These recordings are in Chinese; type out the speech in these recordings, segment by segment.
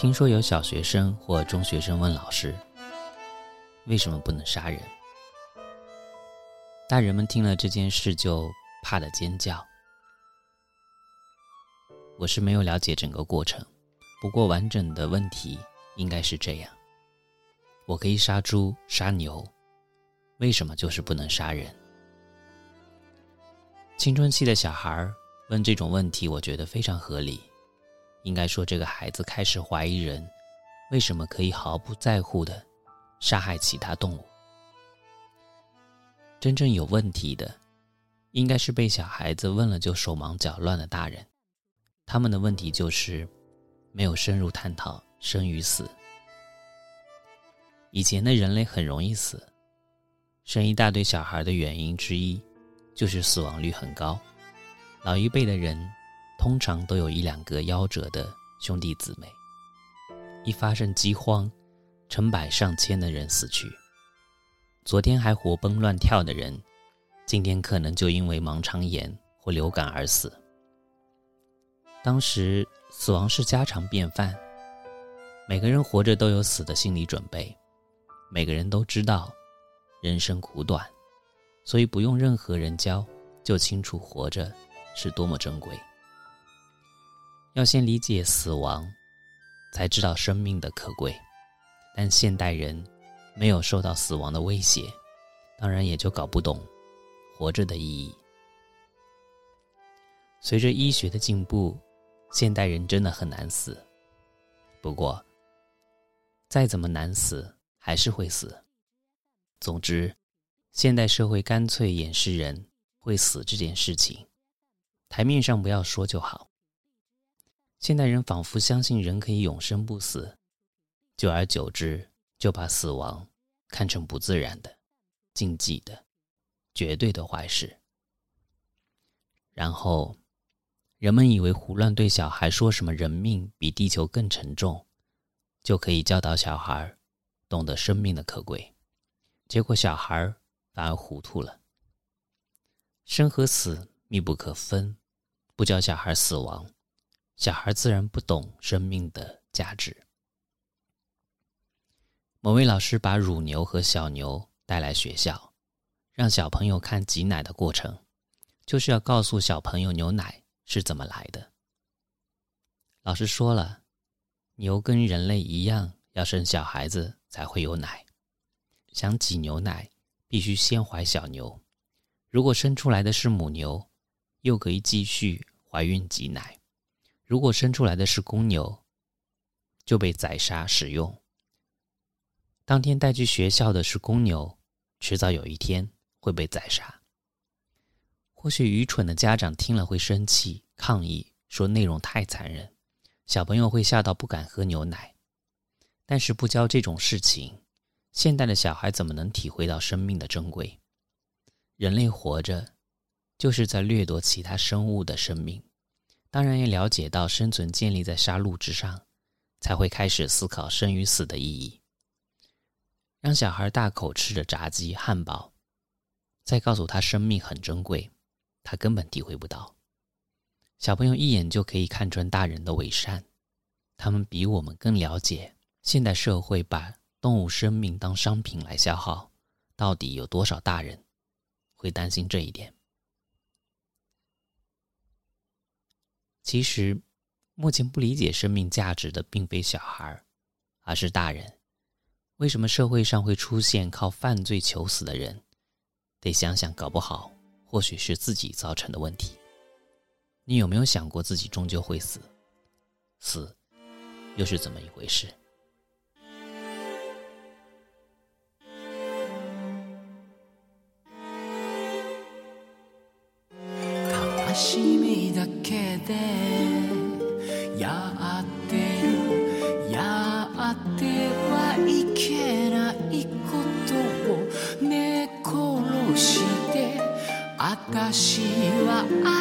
听说有小学生或中学生问老师：“为什么不能杀人？”大人们听了这件事就怕得尖叫。我是没有了解整个过程，不过完整的问题应该是这样：我可以杀猪、杀牛，为什么就是不能杀人？青春期的小孩问这种问题，我觉得非常合理。应该说，这个孩子开始怀疑人为什么可以毫不在乎的杀害其他动物。真正有问题的，应该是被小孩子问了就手忙脚乱的大人。他们的问题就是没有深入探讨生与死。以前的人类很容易死，生一大堆小孩的原因之一就是死亡率很高。老一辈的人。通常都有一两个夭折的兄弟姊妹，一发生饥荒，成百上千的人死去。昨天还活蹦乱跳的人，今天可能就因为盲肠炎或流感而死。当时死亡是家常便饭，每个人活着都有死的心理准备，每个人都知道人生苦短，所以不用任何人教，就清楚活着是多么珍贵。要先理解死亡，才知道生命的可贵。但现代人没有受到死亡的威胁，当然也就搞不懂活着的意义。随着医学的进步，现代人真的很难死。不过，再怎么难死，还是会死。总之，现代社会干脆掩饰人会死这件事情，台面上不要说就好。现代人仿佛相信人可以永生不死，久而久之就把死亡看成不自然的、禁忌的、绝对的坏事。然后，人们以为胡乱对小孩说什么“人命比地球更沉重”，就可以教导小孩懂得生命的可贵。结果，小孩反而糊涂了。生和死密不可分，不教小孩死亡。小孩自然不懂生命的价值。某位老师把乳牛和小牛带来学校，让小朋友看挤奶的过程，就是要告诉小朋友牛奶是怎么来的。老师说了，牛跟人类一样，要生小孩子才会有奶。想挤牛奶，必须先怀小牛。如果生出来的是母牛，又可以继续怀孕挤奶。如果生出来的是公牛，就被宰杀使用。当天带去学校的是公牛，迟早有一天会被宰杀。或许愚蠢的家长听了会生气抗议，说内容太残忍，小朋友会吓到不敢喝牛奶。但是不教这种事情，现代的小孩怎么能体会到生命的珍贵？人类活着，就是在掠夺其他生物的生命。当然也了解到生存建立在杀戮之上，才会开始思考生与死的意义。让小孩大口吃着炸鸡、汉堡，再告诉他生命很珍贵，他根本体会不到。小朋友一眼就可以看穿大人的伪善，他们比我们更了解现代社会把动物生命当商品来消耗，到底有多少大人会担心这一点。其实，目前不理解生命价值的并非小孩，而是大人。为什么社会上会出现靠犯罪求死的人？得想想，搞不好或许是自己造成的问题。你有没有想过，自己终究会死？死又是怎么一回事？でやってるやってはいけないことを寝殺してあたしはあ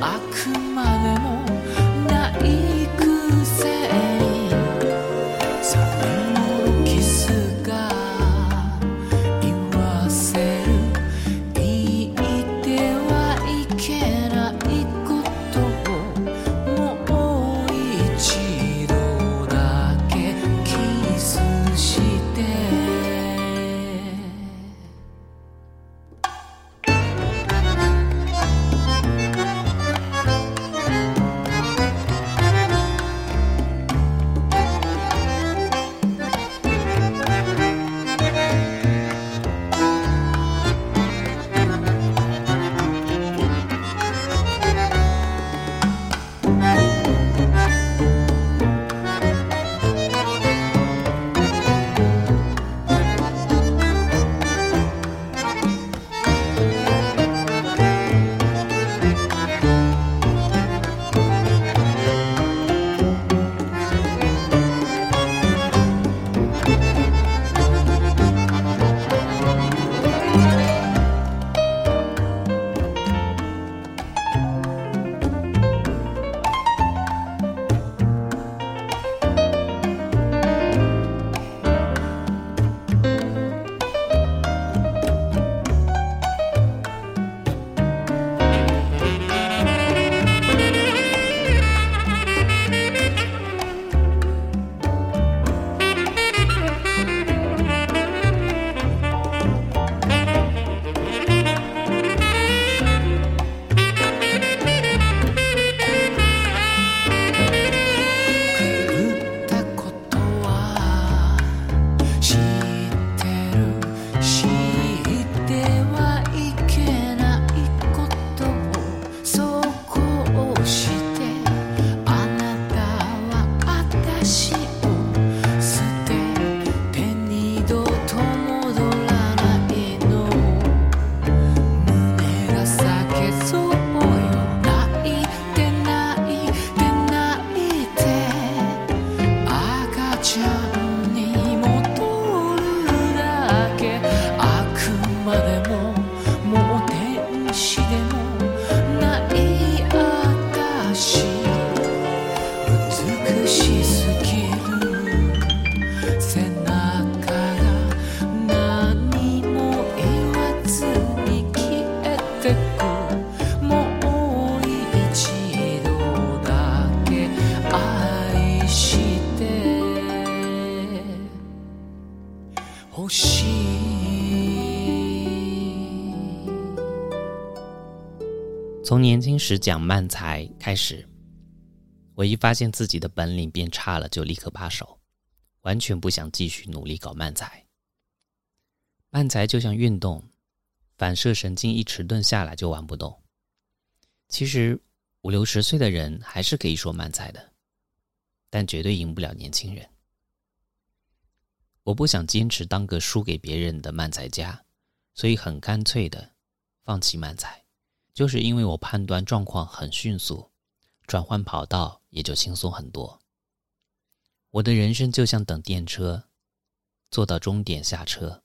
아 그만해 너 从年轻时讲慢才开始，我一发现自己的本领变差了，就立刻罢手，完全不想继续努力搞慢才。慢才就像运动，反射神经一迟钝下来就玩不动。其实五六十岁的人还是可以说慢才的，但绝对赢不了年轻人。我不想坚持当个输给别人的慢才家，所以很干脆的放弃慢才。就是因为我判断状况很迅速，转换跑道也就轻松很多。我的人生就像等电车，坐到终点下车，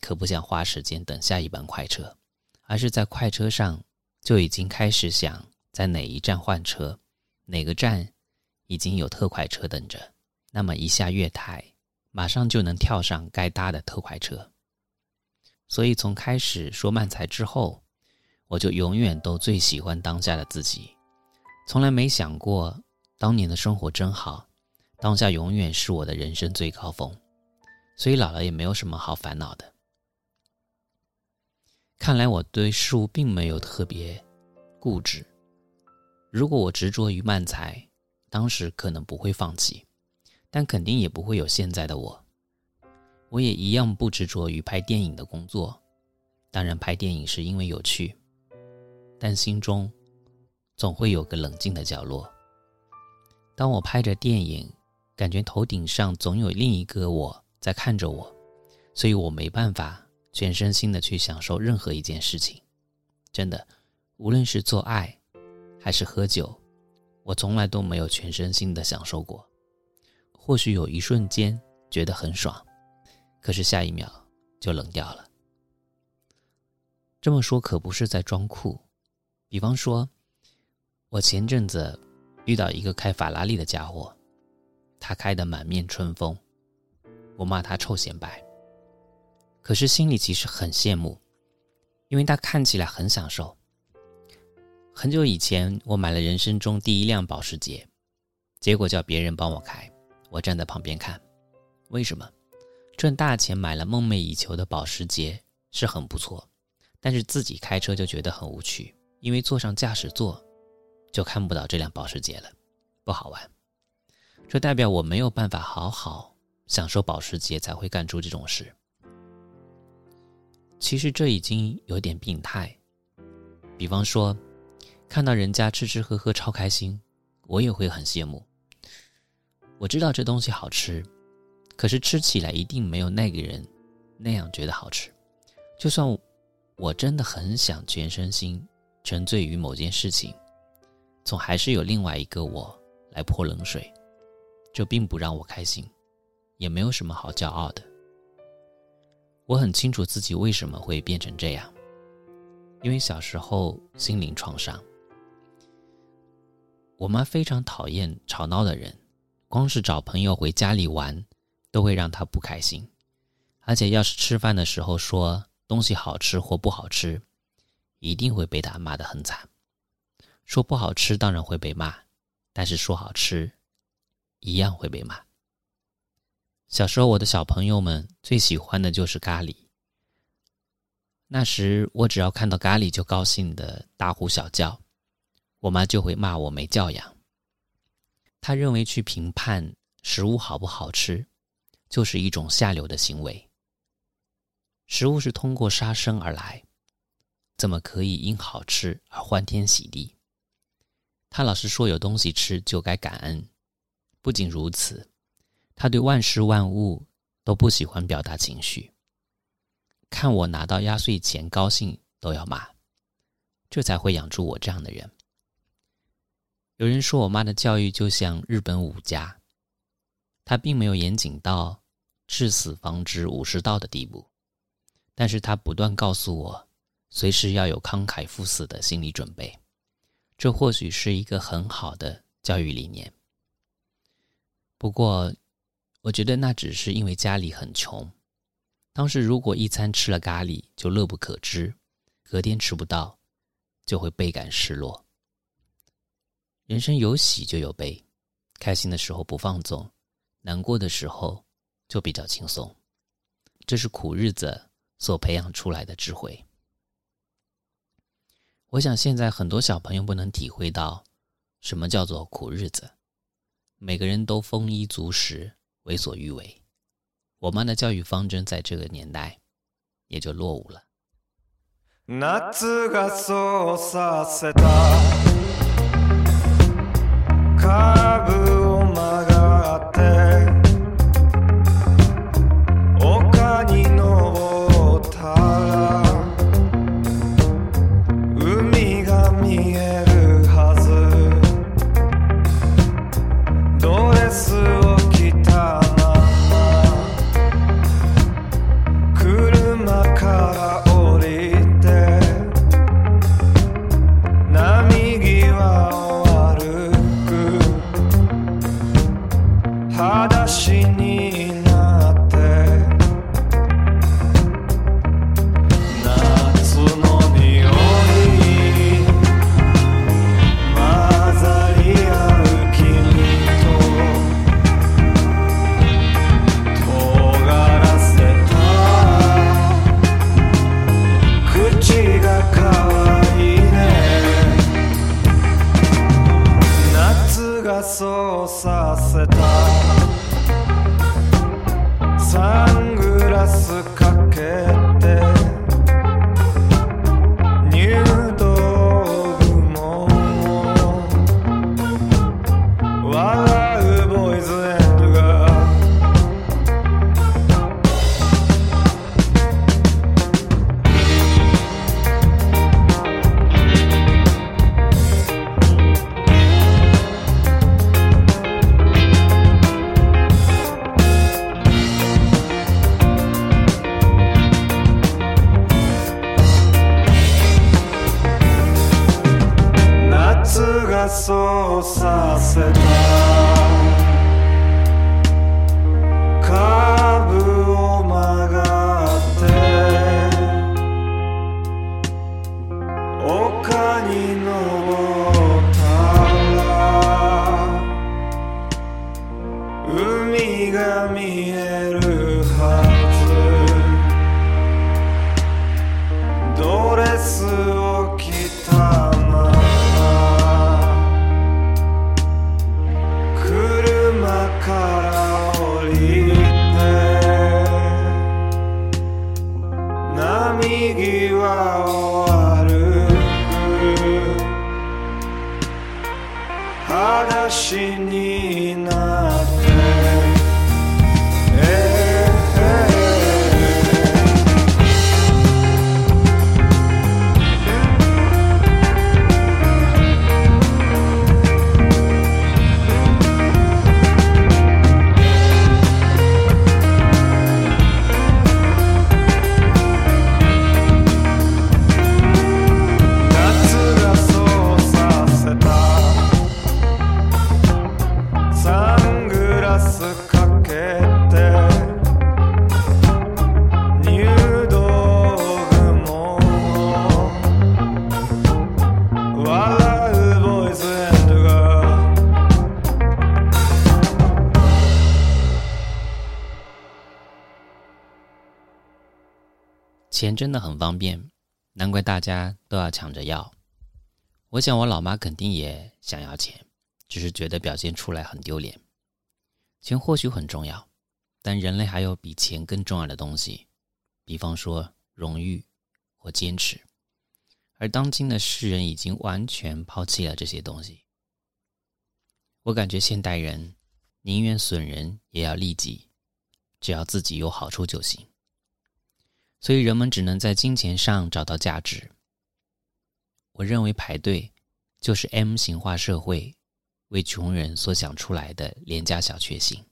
可不想花时间等下一班快车，而是在快车上就已经开始想在哪一站换车，哪个站已经有特快车等着，那么一下月台，马上就能跳上该搭的特快车。所以从开始说慢才之后，我就永远都最喜欢当下的自己，从来没想过当年的生活真好，当下永远是我的人生最高峰，所以老了也没有什么好烦恼的。看来我对事物并没有特别固执。如果我执着于慢才，当时可能不会放弃，但肯定也不会有现在的我。我也一样不执着于拍电影的工作，当然拍电影是因为有趣。但心中总会有个冷静的角落。当我拍着电影，感觉头顶上总有另一个我在看着我，所以我没办法全身心的去享受任何一件事情。真的，无论是做爱还是喝酒，我从来都没有全身心的享受过。或许有一瞬间觉得很爽，可是下一秒就冷掉了。这么说可不是在装酷。比方说，我前阵子遇到一个开法拉利的家伙，他开得满面春风，我骂他臭显摆，可是心里其实很羡慕，因为他看起来很享受。很久以前，我买了人生中第一辆保时捷，结果叫别人帮我开。我站在旁边看，为什么赚大钱买了梦寐以求的保时捷是很不错，但是自己开车就觉得很无趣，因为坐上驾驶座就看不到这辆保时捷了，不好玩。这代表我没有办法好好享受保时捷，才会干出这种事。其实这已经有点病态。比方说，看到人家吃吃喝喝超开心，我也会很羡慕。我知道这东西好吃，可是吃起来一定没有那个人那样觉得好吃。就算我真的很想全身心沉醉于某件事情，总还是有另外一个我来泼冷水，这并不让我开心，也没有什么好骄傲的。我很清楚自己为什么会变成这样，因为小时候心灵创伤。我妈非常讨厌吵闹的人。光是找朋友回家里玩，都会让她不开心。而且要是吃饭的时候说东西好吃或不好吃，一定会被他骂得很惨。说不好吃当然会被骂，但是说好吃，一样会被骂。小时候我的小朋友们最喜欢的就是咖喱。那时我只要看到咖喱就高兴的大呼小叫，我妈就会骂我没教养。他认为去评判食物好不好吃，就是一种下流的行为。食物是通过杀生而来，怎么可以因好吃而欢天喜地？他老是说有东西吃就该感恩。不仅如此，他对万事万物都不喜欢表达情绪。看我拿到压岁钱高兴都要骂，这才会养出我这样的人。有人说我妈的教育就像日本武家，她并没有严谨到至死方知武士道的地步，但是她不断告诉我，随时要有慷慨赴死的心理准备。这或许是一个很好的教育理念。不过，我觉得那只是因为家里很穷，当时如果一餐吃了咖喱就乐不可支，隔天吃不到，就会倍感失落。人生有喜就有悲，开心的时候不放纵，难过的时候就比较轻松。这是苦日子所培养出来的智慧。我想现在很多小朋友不能体会到什么叫做苦日子，每个人都丰衣足食，为所欲为。我妈的教育方针在这个年代也就落伍了。カーブを曲 そう钱真的很方便，难怪大家都要抢着要。我想我老妈肯定也想要钱，只是觉得表现出来很丢脸。钱或许很重要，但人类还有比钱更重要的东西，比方说荣誉或坚持。而当今的世人已经完全抛弃了这些东西。我感觉现代人宁愿损人也要利己，只要自己有好处就行。所以人们只能在金钱上找到价值。我认为排队就是 M 型化社会为穷人所想出来的廉价小确幸。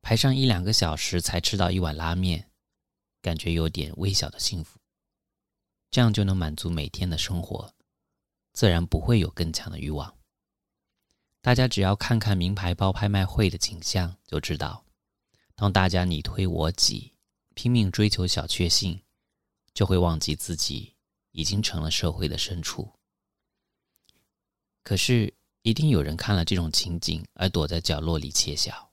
排上一两个小时才吃到一碗拉面，感觉有点微小的幸福，这样就能满足每天的生活，自然不会有更强的欲望。大家只要看看名牌包拍卖会的景象，就知道，当大家你推我挤。拼命追求小确幸，就会忘记自己已经成了社会的牲畜。可是，一定有人看了这种情景而躲在角落里窃笑。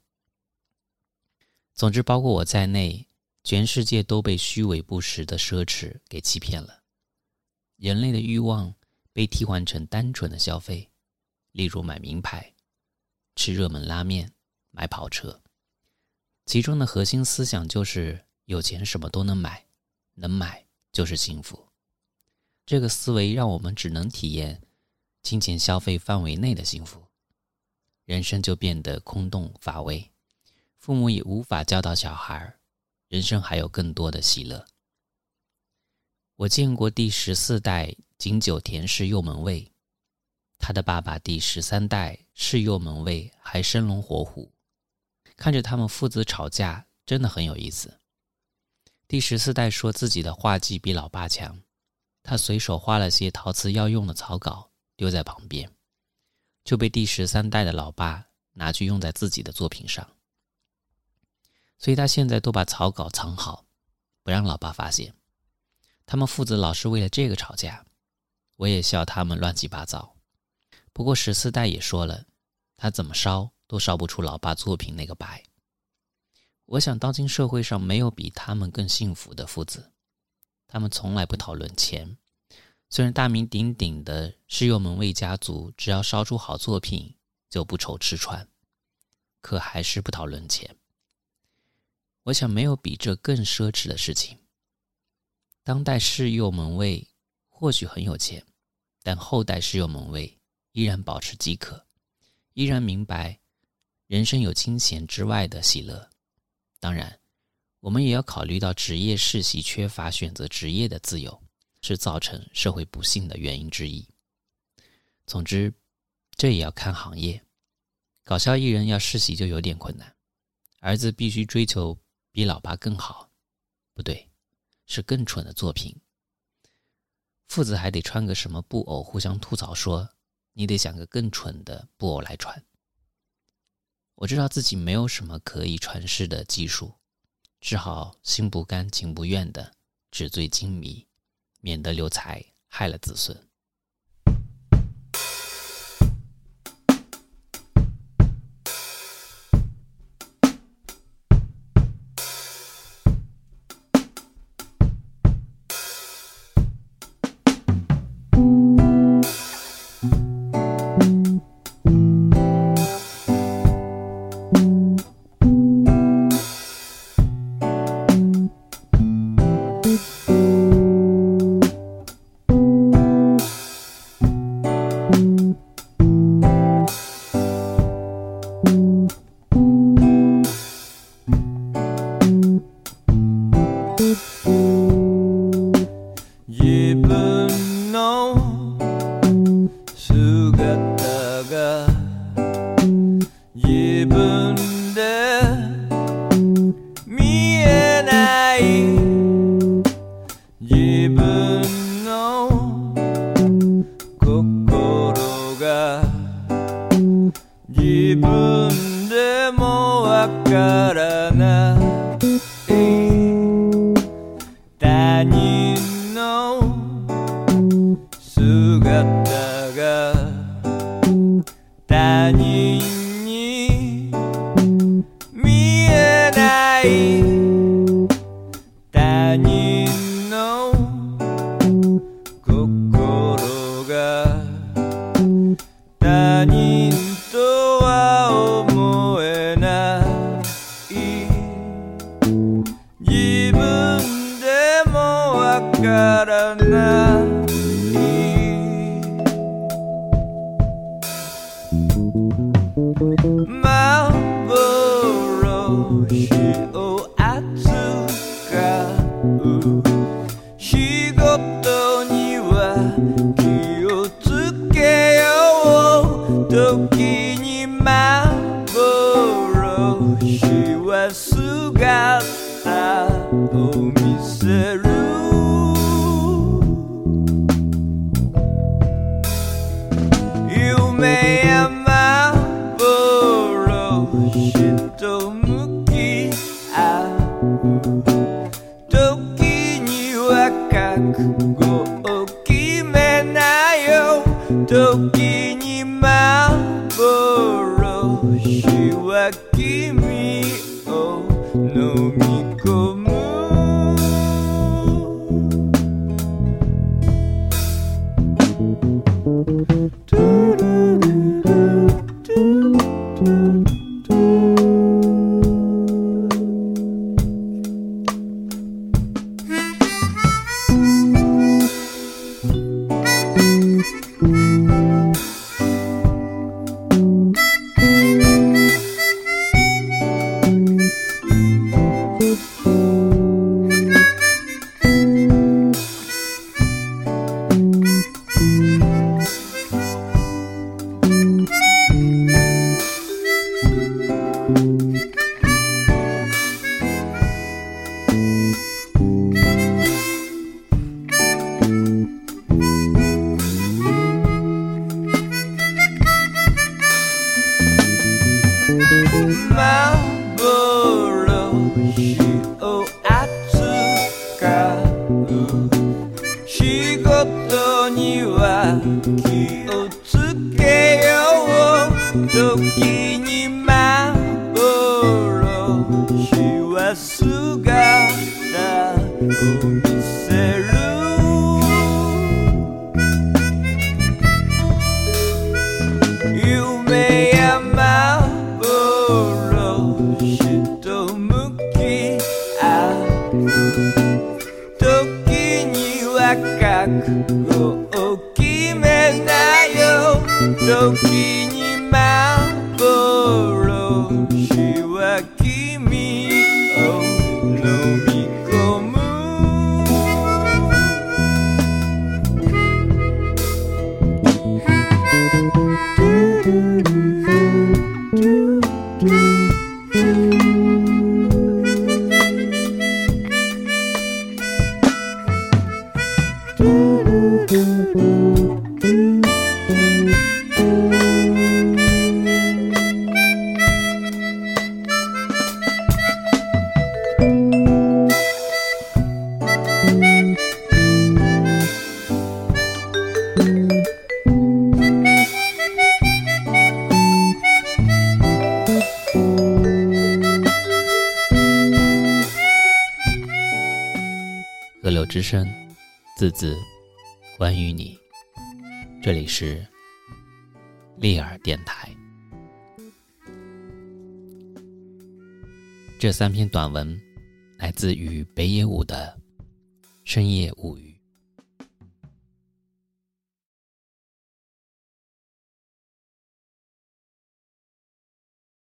总之，包括我在内，全世界都被虚伪不实的奢侈给欺骗了。人类的欲望被替换成单纯的消费，例如买名牌、吃热门拉面、买跑车，其中的核心思想就是。有钱什么都能买，能买就是幸福。这个思维让我们只能体验金钱消费范围内的幸福，人生就变得空洞乏味，父母也无法教导小孩，人生还有更多的喜乐。我见过第十四代井久田氏右门卫，他的爸爸第十三代是右门卫还生龙活虎，看着他们父子吵架，真的很有意思。第十四代说自己的画技比老爸强，他随手画了些陶瓷要用的草稿丢在旁边，就被第十三代的老爸拿去用在自己的作品上。所以他现在都把草稿藏好，不让老爸发现。他们父子老是为了这个吵架，我也笑他们乱七八糟。不过十四代也说了，他怎么烧都烧不出老爸作品那个白。我想，当今社会上没有比他们更幸福的父子。他们从来不讨论钱，虽然大名鼎鼎的是右门卫家族，只要烧出好作品就不愁吃穿，可还是不讨论钱。我想，没有比这更奢侈的事情。当代世右门卫或许很有钱，但后代世右门卫依然保持饥渴，依然明白人生有金钱之外的喜乐。当然我们也要考虑到职业世袭缺乏选择职业的自由是造成社会不幸的原因之一。总之这也要看行业搞笑艺人要世袭就有点困难儿子必须追求比老爸更好不对是更蠢的作品。父子还得穿个什么布偶互相吐槽说你得想个更蠢的布偶来穿。我知道自己没有什么可以传世的技术只好心不甘情不愿的纸醉金迷免得留财害了子孙。Seu 声，字字关于你。这里是利尔电台。这三篇短文来自于北野武的《深夜物语》。